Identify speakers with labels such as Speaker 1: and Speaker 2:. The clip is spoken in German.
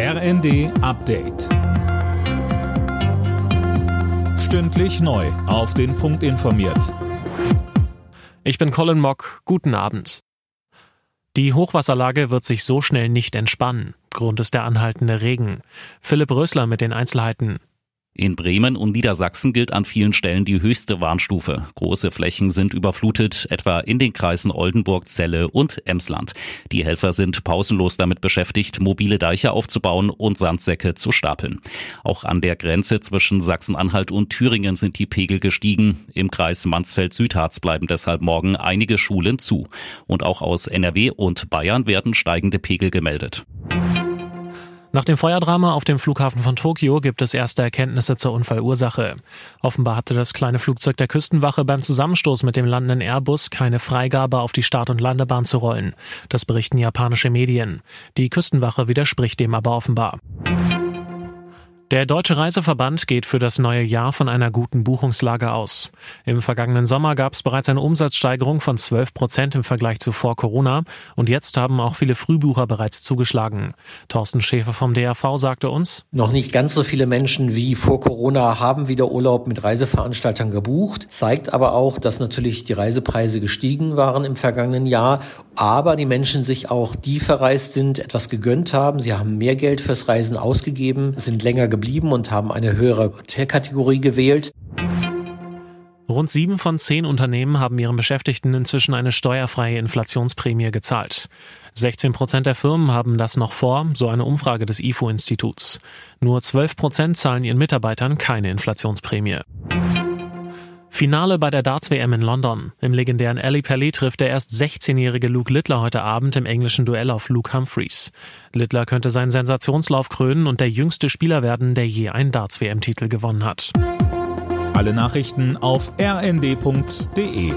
Speaker 1: RND Update. Stündlich neu. Auf den Punkt informiert.
Speaker 2: Ich bin Colin Mock. Guten Abend. Die Hochwasserlage wird sich so schnell nicht entspannen. Grund ist der anhaltende Regen. Philipp Rösler mit den Einzelheiten.
Speaker 3: In Bremen und Niedersachsen gilt an vielen Stellen die höchste Warnstufe. Große Flächen sind überflutet, etwa in den Kreisen Oldenburg, Celle und Emsland. Die Helfer sind pausenlos damit beschäftigt, mobile Deiche aufzubauen und Sandsäcke zu stapeln. Auch an der Grenze zwischen Sachsen-Anhalt und Thüringen sind die Pegel gestiegen. Im Kreis Mansfeld-Südharz bleiben deshalb morgen einige Schulen zu. Und auch aus NRW und Bayern werden steigende Pegel gemeldet.
Speaker 2: Nach dem Feuerdrama auf dem Flughafen von Tokio gibt es erste Erkenntnisse zur Unfallursache. Offenbar hatte das kleine Flugzeug der Küstenwache beim Zusammenstoß mit dem landenden Airbus keine Freigabe auf die Start- und Landebahn zu rollen. Das berichten japanische Medien. Die Küstenwache widerspricht dem aber offenbar. Der Deutsche Reiseverband geht für das neue Jahr von einer guten Buchungslage aus. Im vergangenen Sommer gab es bereits eine Umsatzsteigerung von 12 Prozent im Vergleich zu vor Corona und jetzt haben auch viele Frühbucher bereits zugeschlagen. Thorsten Schäfer vom DRV sagte uns,
Speaker 4: noch nicht ganz so viele Menschen wie vor Corona haben wieder Urlaub mit Reiseveranstaltern gebucht, zeigt aber auch, dass natürlich die Reisepreise gestiegen waren im vergangenen Jahr, aber die Menschen sich auch, die verreist sind, etwas gegönnt haben. Sie haben mehr Geld fürs Reisen ausgegeben, sind länger geblieben und haben eine höhere Hotelkategorie gewählt.
Speaker 2: Rund sieben von zehn Unternehmen haben ihren Beschäftigten inzwischen eine steuerfreie Inflationsprämie gezahlt. 16 Prozent der Firmen haben das noch vor, so eine Umfrage des IFO-Instituts. Nur 12 Prozent zahlen ihren Mitarbeitern keine Inflationsprämie. Finale bei der Darts-WM in London. Im legendären Ali Pelli trifft der erst 16-jährige Luke Littler heute Abend im englischen Duell auf Luke Humphreys. Littler könnte seinen Sensationslauf krönen und der jüngste Spieler werden, der je einen Darts-WM-Titel gewonnen hat.
Speaker 1: Alle Nachrichten auf rnd.de